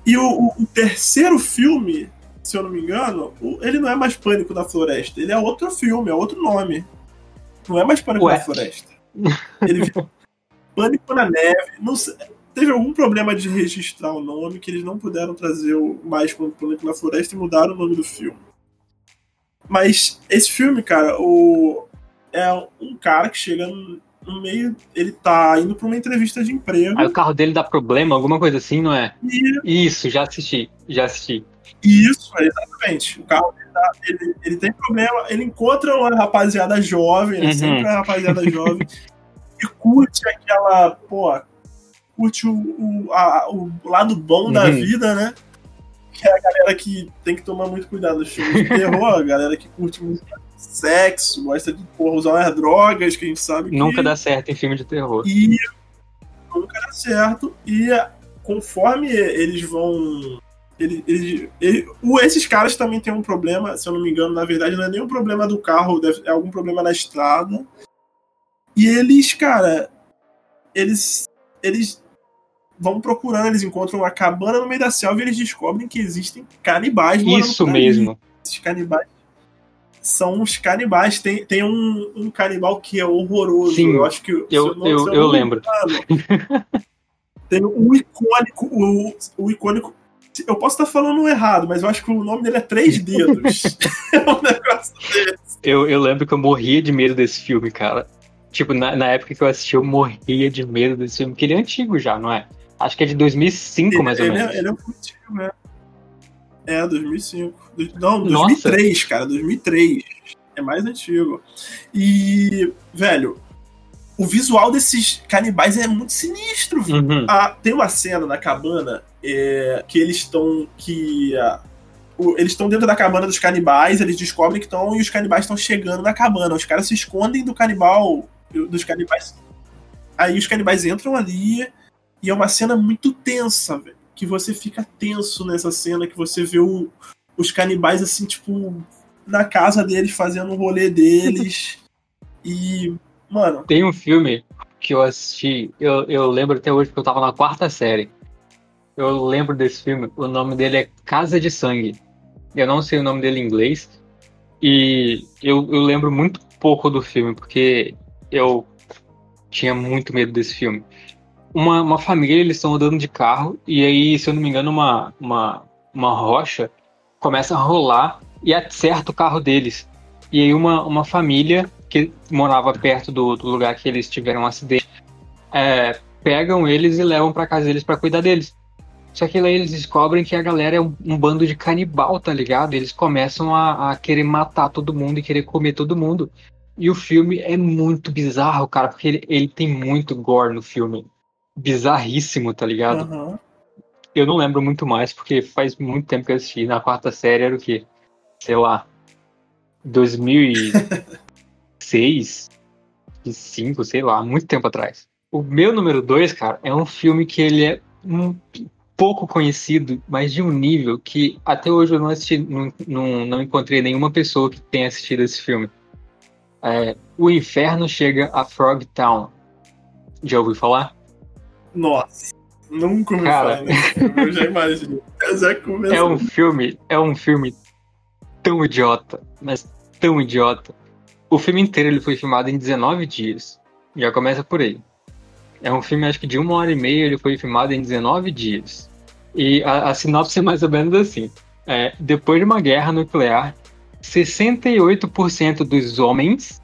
E o, o, terceiro filme, se eu não me engano, ele não é mais Pânico na Floresta. Ele é outro filme, é outro nome. Não é mais Pânico Ué. na Floresta. Ele Pânico na Neve. Não sei, teve algum problema de registrar o nome que eles não puderam trazer o mais como Pânico na Floresta e mudaram o nome do filme. Mas esse filme, cara, o, é um cara que chega no meio, ele tá indo pra uma entrevista de emprego. Aí o carro dele dá problema, alguma coisa assim, não é? E... Isso, já assisti, já assisti. Isso, exatamente. O carro dele, tá, ele, ele tem problema, ele encontra uma rapaziada jovem, né? Uhum. Sempre a rapaziada jovem, curte aquela, pô, curte o, o, a, o lado bom uhum. da vida, né? Que é a galera que tem que tomar muito cuidado nos filmes de terror, a galera que curte muito sexo, gosta de porra, usar umas drogas, que a gente sabe que... Nunca dá certo em filme de terror. E nunca dá certo. E conforme eles vão. Ele, ele, ele, esses caras também têm um problema, se eu não me engano, na verdade, não é nem um problema do carro, é algum problema na estrada. E eles, cara, eles. Eles vão procurando, eles encontram uma cabana no meio da selva e eles descobrem que existem canibais. Isso mesmo. Esses canibais são os canibais. Tem, tem um, um canibal que é horroroso. Sim, eu acho que eu, eu, eu, eu lembro. tem um icônico, o, o icônico. Eu posso estar falando errado, mas eu acho que o nome dele é Três Dedos. é um negócio desse. Eu, eu lembro que eu morria de medo desse filme, cara. Tipo, na, na época que eu assisti, eu morria de medo desse filme, porque ele é antigo já, não é? Acho que é de 2005, ele, mais ou ele é, menos. É, ele é um antigo, né? É, 2005. Não, 2003, Nossa. cara, 2003. É mais antigo. E, velho, o visual desses canibais é muito sinistro. Uhum. Ah, tem uma cena na cabana é, que eles estão. que ah, o, Eles estão dentro da cabana dos canibais, eles descobrem que estão e os canibais estão chegando na cabana. Os caras se escondem do canibal, dos canibais. Aí os canibais entram ali e é uma cena muito tensa, velho que você fica tenso nessa cena, que você vê o, os canibais assim, tipo, na casa deles, fazendo o rolê deles. e, mano. Tem um filme que eu assisti, eu, eu lembro até hoje que eu tava na quarta série. Eu lembro desse filme, o nome dele é Casa de Sangue. Eu não sei o nome dele em inglês. E eu, eu lembro muito pouco do filme, porque eu tinha muito medo desse filme uma, uma família, eles estão andando de carro, e aí, se eu não me engano, uma, uma, uma rocha começa a rolar e acerta o carro deles. E aí uma, uma família que morava perto do, do lugar que eles tiveram um acidente, é, pegam eles e levam para casa deles para cuidar deles. Só que aí eles descobrem que a galera é um, um bando de canibal, tá ligado? Eles começam a, a, querer matar todo mundo e querer comer todo mundo. E o filme é muito bizarro, cara, porque ele, ele tem muito gore no filme bizarríssimo, tá ligado? Uhum. Eu não lembro muito mais, porque faz muito tempo que eu assisti. Na quarta série era o quê? Sei lá. 2006? 2005, sei lá, muito tempo atrás. O meu número 2, cara, é um filme que ele é um pouco conhecido, mas de um nível que até hoje eu não assisti, não, não, não encontrei nenhuma pessoa que tenha assistido esse filme. É, o Inferno Chega a Frog Town. Já ouviu falar? Nossa, nunca me Cara, eu já imagino. Já é um filme, é um filme tão idiota, mas tão idiota. O filme inteiro ele foi filmado em 19 dias. Já começa por aí. É um filme, acho que de uma hora e meia, ele foi filmado em 19 dias. E a, a sinopse é mais ou menos assim. É, depois de uma guerra nuclear, 68% dos homens,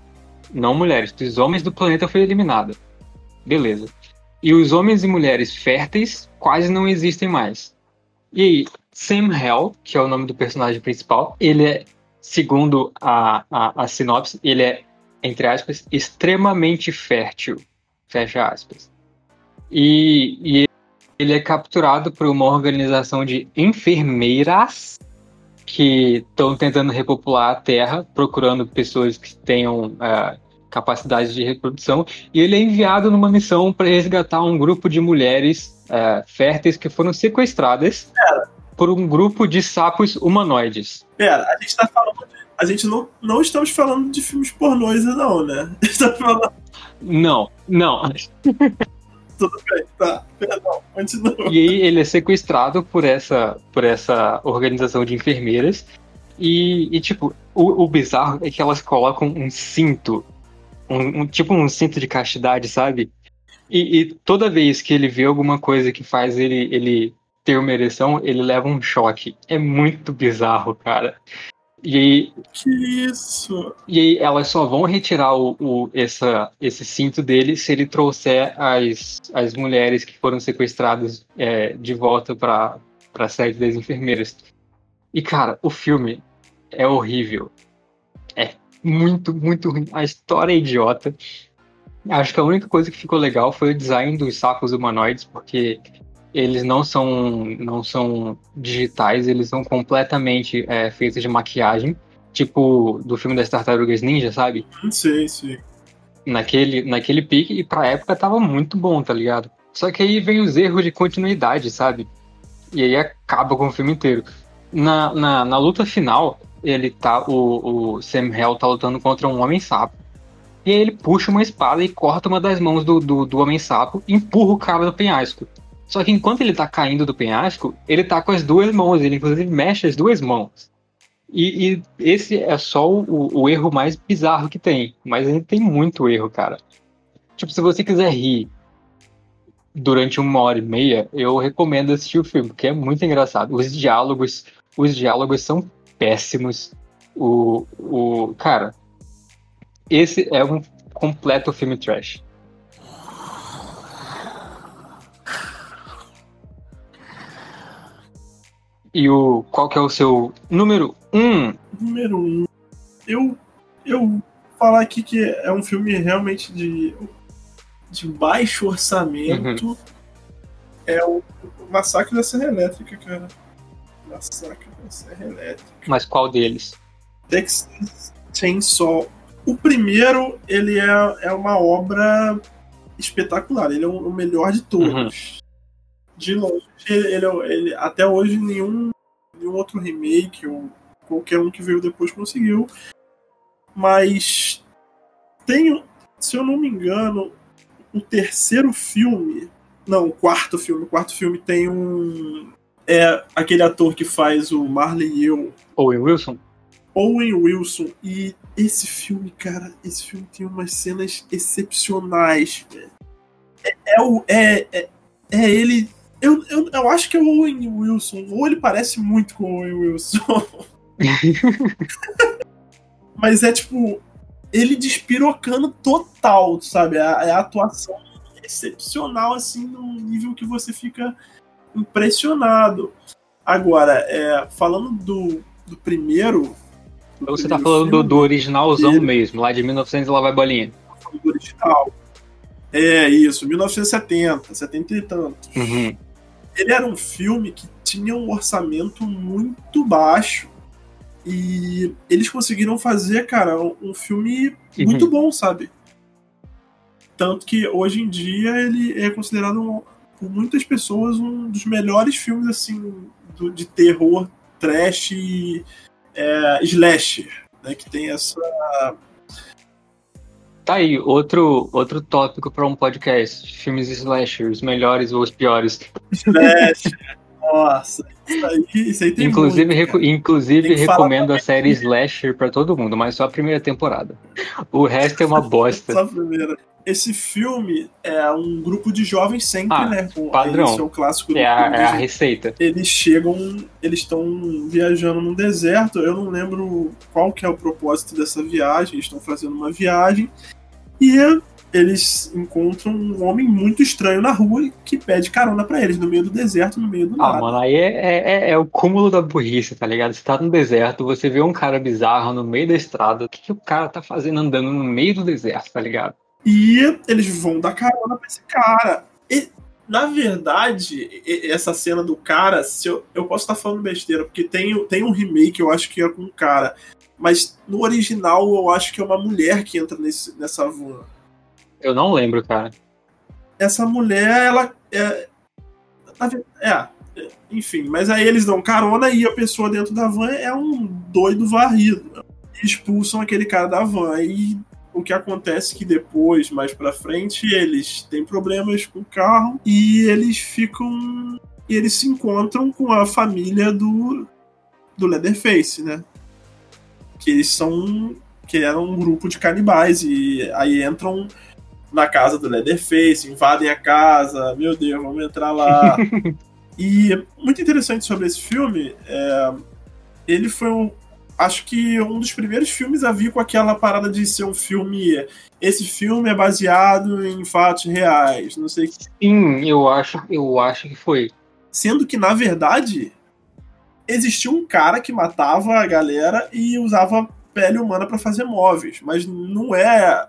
não mulheres, dos homens do planeta foi eliminado. Beleza. E os homens e mulheres férteis quase não existem mais. E aí, Sam Hell, que é o nome do personagem principal, ele é, segundo a, a, a sinopse, ele é, entre aspas, extremamente fértil. Fecha aspas. E, e ele é capturado por uma organização de enfermeiras que estão tentando repopular a Terra, procurando pessoas que tenham uh, capacidade de reprodução, e ele é enviado numa missão para resgatar um grupo de mulheres uh, férteis que foram sequestradas Pera. por um grupo de sapos humanoides. Pera, a gente tá falando. De, a gente não, não estamos falando de filmes pornôs, não, né? A gente tá falando. Não, não. Tudo bem, tá. Perdão. E aí ele é sequestrado por essa, por essa organização de enfermeiras. E, e tipo, o, o, bizarro é que elas colocam um cinto. Um, um tipo um cinto de castidade, sabe? E, e, toda vez que ele vê alguma coisa que faz ele, ele ter uma ereção, ele leva um choque. É muito bizarro, cara. E aí, que isso? E aí elas só vão retirar o, o, essa, esse cinto dele se ele trouxer as, as mulheres que foram sequestradas é, de volta para a sede das enfermeiras. E cara, o filme é horrível. É muito, muito ruim. A história é idiota. Acho que a única coisa que ficou legal foi o design dos sacos humanoides, porque eles não são, não são digitais, eles são completamente é, feitos de maquiagem, tipo do filme das Tartarugas Ninja, sabe? Sim, sim. Naquele, naquele pique, e pra época tava muito bom, tá ligado? Só que aí vem os erros de continuidade, sabe? E aí acaba com o filme inteiro. Na, na, na luta final, ele tá. O, o Sam Hell tá lutando contra um homem sapo. E aí ele puxa uma espada e corta uma das mãos do, do, do homem sapo e empurra o cara do penhasco. Só que enquanto ele tá caindo do penhasco, ele tá com as duas mãos, ele inclusive mexe as duas mãos. E, e esse é só o, o, erro mais bizarro que tem. Mas a gente tem muito erro, cara. Tipo, se você quiser rir durante uma hora e meia, eu recomendo assistir o filme, porque é muito engraçado. Os diálogos, os diálogos são péssimos. O, o cara, esse é um completo filme trash. E o qual que é o seu número um? Número um. Eu eu falar aqui que é um filme realmente de de baixo orçamento. Uhum. É o Massacre da Serra Elétrica, cara. Massacre da Serra Elétrica. Mas qual deles? Texas Chainsaw. O primeiro, ele é, é uma obra espetacular. Ele é o melhor de todos. Uhum de longe, ele, ele, até hoje nenhum, nenhum outro remake ou qualquer um que veio depois conseguiu. Mas tem, se eu não me engano, o terceiro filme, não, o quarto filme, o quarto filme tem um é aquele ator que faz o Marley e eu. Owen Wilson? Owen Wilson. E esse filme, cara, esse filme tem umas cenas excepcionais. É, é, o, é, é, é ele eu, eu, eu acho que é o Owen Wilson. Ou ele parece muito com o Owen Wilson. Mas é tipo. Ele despirocando total, sabe? É a, a atuação excepcional, assim, num nível que você fica impressionado. Agora, é, falando do, do primeiro. Do você tá falando do, do originalzão dele, mesmo, lá de 1900 lá vai bolinha. Do original. É, isso, 1970, 70 e tantos. Uhum ele era um filme que tinha um orçamento muito baixo. E eles conseguiram fazer, cara, um filme uhum. muito bom, sabe? Tanto que hoje em dia ele é considerado por muitas pessoas um dos melhores filmes assim do, de terror, trash e é, slasher, né? Que tem essa Tá aí, outro, outro tópico para um podcast. Filmes slasher, os melhores ou os piores. Slasher. Nossa, isso aí, isso aí tem Inclusive, muito, reco inclusive recomendo a série Slasher para todo mundo, mas só a primeira temporada. O resto é uma bosta. só a primeira. Esse filme é um grupo de jovens sempre, ah, né? Com, padrão. Esse é o clássico é a, é a receita. Eles chegam, eles estão viajando no deserto. Eu não lembro qual que é o propósito dessa viagem. Eles estão fazendo uma viagem e eles encontram um homem muito estranho na rua que pede carona para eles, no meio do deserto, no meio do Ah, nada. mano, aí é, é, é o cúmulo da burrice, tá ligado? Você tá no deserto, você vê um cara bizarro no meio da estrada, o que, que o cara tá fazendo andando no meio do deserto, tá ligado? E eles vão dar carona pra esse cara. E, na verdade, essa cena do cara, se eu, eu posso estar falando besteira, porque tem, tem um remake, eu acho que é com um cara. Mas no original, eu acho que é uma mulher que entra nesse, nessa van. Eu não lembro, cara. Essa mulher, ela. É, é, enfim, mas aí eles dão carona e a pessoa dentro da van é um doido varrido. Expulsam aquele cara da van. E o que acontece é que depois, mais pra frente, eles têm problemas com o carro e eles ficam. E eles se encontram com a família do, do Leatherface, né? Que eles são. Que eram um grupo de canibais. E aí entram na casa do Leatherface, invadem a casa, meu Deus, vamos entrar lá. e muito interessante sobre esse filme, é, ele foi um, acho que um dos primeiros filmes a vir com aquela parada de ser um filme, esse filme é baseado em fatos reais, não sei, Sim, eu acho, eu acho que foi. sendo que na verdade existia um cara que matava a galera e usava pele humana para fazer móveis, mas não é,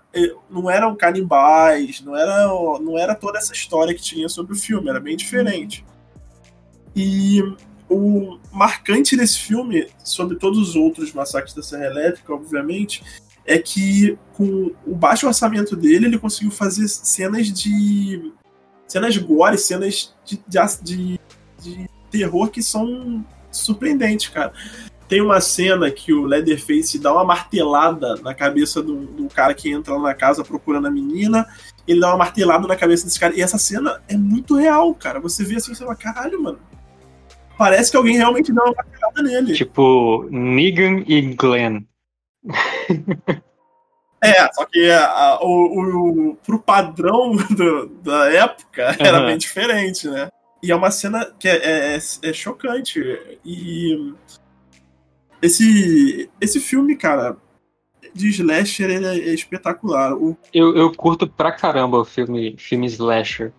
não eram canibais, não era, não era toda essa história que tinha sobre o filme, era bem diferente. E o marcante desse filme, sobre todos os outros massacres da Serra Elétrica, obviamente, é que com o baixo orçamento dele, ele conseguiu fazer cenas de cenas gore, cenas de, de, de, de terror que são surpreendentes, cara. Tem uma cena que o Leatherface dá uma martelada na cabeça do, do, cara que entra lá na casa procurando a menina. Ele dá uma martelada na cabeça desse cara. E essa cena é muito real, cara. Você vê assim, você fala, caralho, mano. Parece que alguém realmente dá uma martelada nele. Tipo, Negan e Glenn. É, só que a, a, o, o, pro padrão do, da época era uhum. bem diferente, né? E é uma cena que é, é, é chocante. E esse, esse filme, cara, de slasher, ele é, é espetacular. O... Eu, eu curto pra caramba o filme, filme slasher,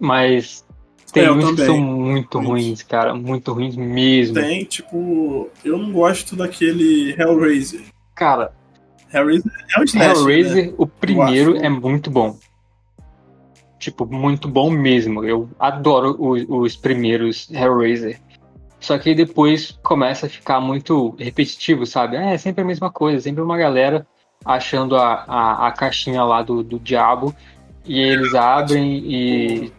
mas tem É, uns que são muito ruins, cara, muito ruins mesmo. Tem, tipo, eu não gosto daquele Hellraiser. Cara, Hellraiser é um slasher, né? Hellraiser, o primeiro é muito bom. Tipo, muito bom mesmo. Eu adoro os, os primeiros Hellraiser. Só que depois começa a ficar muito repetitivo, sabe? É sempre a mesma coisa, sempre uma galera achando a, a, a caixinha lá do, do diabo e eles abrem e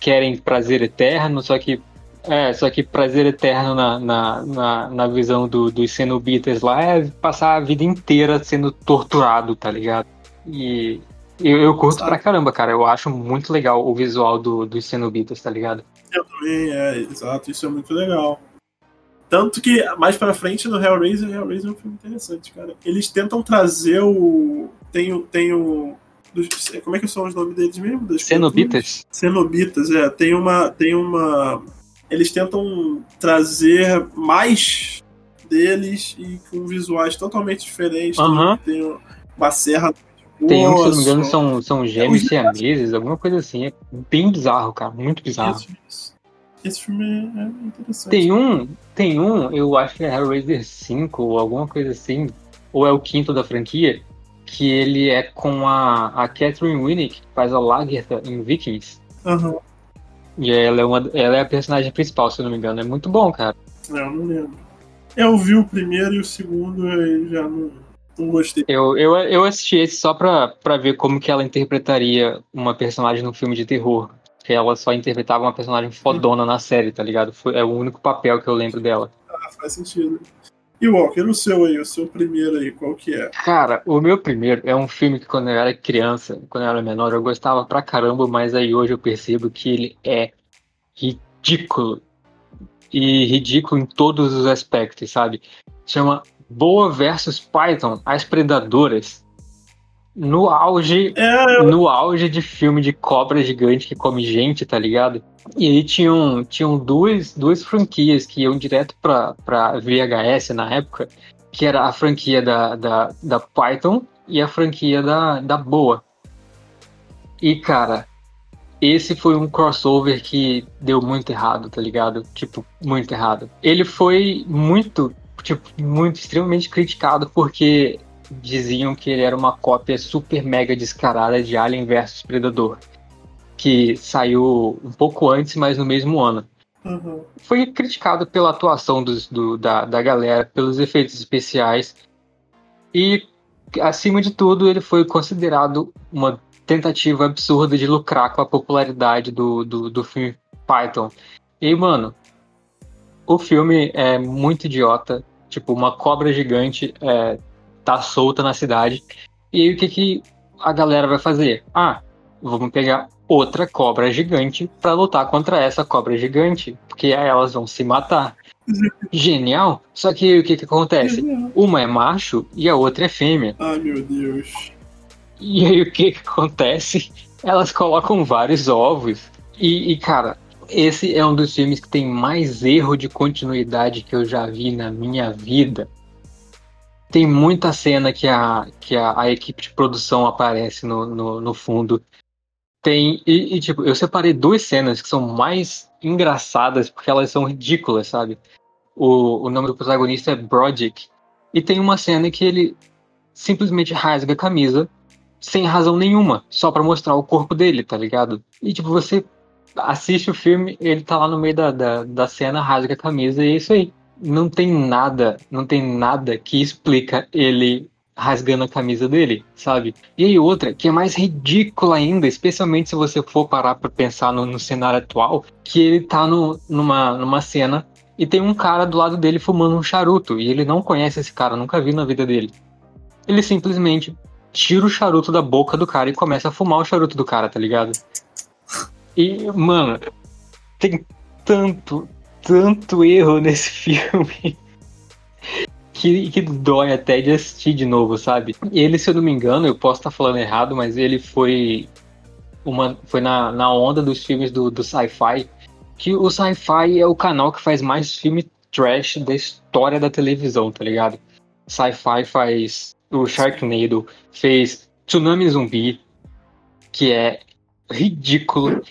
querem prazer eterno, só que é, só que prazer eterno na, na, na, na visão do, dos cenobitas lá é passar a vida inteira sendo torturado, tá ligado? E eu, eu curto Sabe. pra caramba, cara. Eu acho muito legal o visual do, dos cenobitas, tá ligado? Eu também, é, exato, isso é muito legal. Tanto que mais pra frente no Hellraiser, Hellraiser é um filme interessante, cara. Eles tentam trazer o. Tem o. Tem o dos- como é que são os nomes deles mesmo? Das? Cenobitas? Cenobitas, é. Tem uma. Tem uma. Eles tentam trazer mais deles e com visuais totalmente diferentes. Aham. Tem uma serra. Tem um se não me engano, são, são gêmeos os siameses, alguma coisa assim. É bem bizarro, cara. Muito bizarro. Esse, esse filme é interessante. Tem um, tem um, eu acho que é Hellraiser 5 ou alguma coisa assim, ou é o quinto da franquia, que ele é com a, a Catherine Winnick, que faz a Lagertha em Vikings. Aham. E ela é, uma, ela é a personagem principal, se eu não me engano. É muito bom, cara. É, eu não lembro. Eu vi o primeiro e o segundo e já não, não gostei. Eu, eu, eu assisti esse só pra, pra ver como que ela interpretaria uma personagem num filme de terror. Que ela só interpretava uma personagem fodona na série, tá ligado? Foi, é o único papel que eu lembro dela. Ah, faz sentido. E Walker, o seu aí, o seu primeiro aí, qual que é? Cara, o meu primeiro é um filme que quando eu era criança, quando eu era menor, eu gostava pra caramba, mas aí hoje eu percebo que ele é ridículo. E ridículo em todos os aspectos, sabe? Chama Boa versus Python, As Predadoras. No auge É, no auge de filme de cobra gigante que come gente, tá ligado? E aí tinham, tinham duas, duas franquias que iam direto pra, pra VHS na época, que era a franquia da, da, da Python e a franquia da, da Boa. E, cara, esse foi um crossover que deu muito errado, tá ligado? Tipo, muito errado. Ele foi muito, tipo, muito extremamente criticado porque diziam que ele era uma cópia super mega descarada de Alien vs Predador, que saiu um pouco antes, mas no mesmo ano. Uhum. Foi criticado pela atuação dos, do, da, da galera, pelos efeitos especiais e, acima de tudo, ele foi considerado uma tentativa absurda de lucrar com a popularidade do, do, do filme Python. E, mano, o filme é muito idiota. Tipo, uma cobra gigante é, tá solta na cidade. E aí o que, que a galera vai fazer? Ah, vamos pegar outra cobra gigante para lutar contra essa cobra gigante, porque aí elas vão se matar. Genial. Só que o que, que acontece? Genial. Uma é macho e a outra é fêmea. Ai, meu Deus. E aí o que, que acontece? Elas colocam vários ovos. E, e, cara, esse é um dos filmes que tem mais erro de continuidade que eu já vi na minha vida. Tem muita cena que a, que a, a equipe de produção aparece no, no, no fundo. Tem. E, e, tipo, eu separei duas cenas que são mais engraçadas porque elas são ridículas, sabe? O, o nome do protagonista é Broderick. E tem uma cena que ele simplesmente rasga a camisa sem razão nenhuma, só para mostrar o corpo dele, tá ligado? E tipo, você assiste o filme, ele tá lá no meio da, da, da cena, rasga a camisa e é isso aí. Não tem nada, não tem nada que explica ele rasgando a camisa dele, sabe? E aí outra, que é mais ridícula ainda, especialmente se você for parar pra pensar no, no cenário atual, que ele tá no, numa, numa cena e tem um cara do lado dele fumando um charuto, e ele não conhece esse cara, nunca viu na vida dele. Ele simplesmente tira o charuto da boca do cara e começa a fumar o charuto do cara, tá ligado? E, mano, tem tanto, tanto erro nesse filme que, que dói até de assistir de novo, sabe? Ele, se eu não me engano, eu posso estar falando errado, mas ele foi uma foi na, na onda dos filmes do, do sci-fi, que o sci-fi é o canal que faz mais filme trash da história da televisão, tá ligado? Sci-fi faz o Sharknado, fez Tsunami Zumbi, que é ridículo.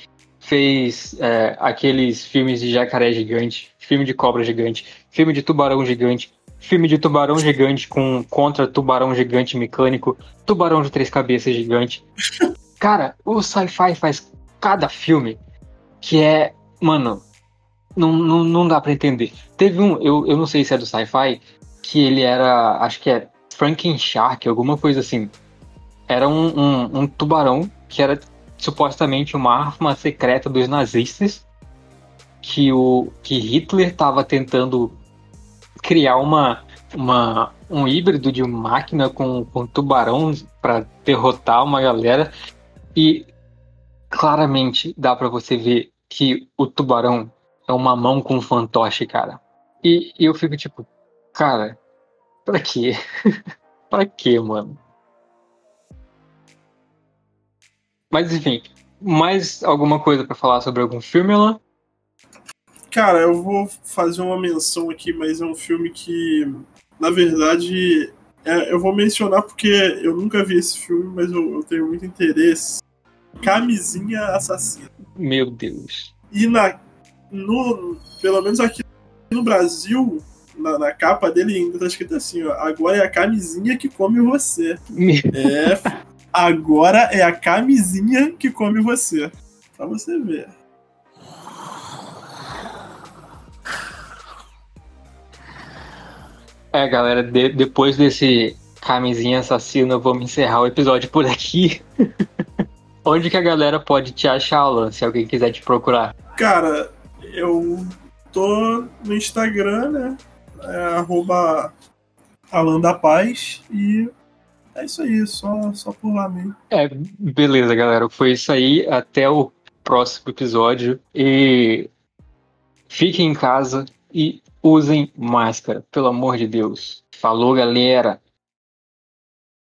Fez é, aqueles filmes de jacaré gigante, filme de cobra gigante, filme de tubarão gigante, filme de tubarão gigante com contra tubarão gigante mecânico, tubarão de três cabeças gigante. Cara, o sci-fi faz cada filme que é, mano, não, não, não dá para entender. Teve um, eu, eu não sei se é do sci-fi, que ele era, acho que é Franken Shark, alguma coisa assim. Era um, um, um tubarão que era supostamente uma arma secreta dos nazistas que o que Hitler estava tentando criar uma, uma um híbrido de máquina com, com tubarão para derrotar uma galera e claramente dá para você ver que o tubarão é uma mão com fantoche, cara. E, e eu fico tipo, cara, Pra quê? pra quê, mano? Mas enfim, mais alguma coisa para falar sobre algum filme, Alan? Cara, eu vou fazer uma menção aqui, mas é um filme que, na verdade, é, eu vou mencionar porque eu nunca vi esse filme, mas eu, eu tenho muito interesse. Camisinha Assassina. Meu Deus. E na, no, pelo menos aqui no Brasil, na, na, capa dele ainda tá escrito assim, ó, agora é a camisinha que come você. é, agora é a camisinha que come você. Pra você ver. É, galera, de, depois desse camisinha assassina, vamos encerrar o episódio por aqui. Onde que a galera pode te achar, Alan, se alguém quiser te procurar? Cara, eu tô no Instagram, né? é arroba Alan da Paz e é isso aí, só, só por lá mesmo. É, beleza, galera. Foi isso aí. Até o próximo episódio. E fiquem em casa e usem máscara, pelo amor de Deus. Falou, galera.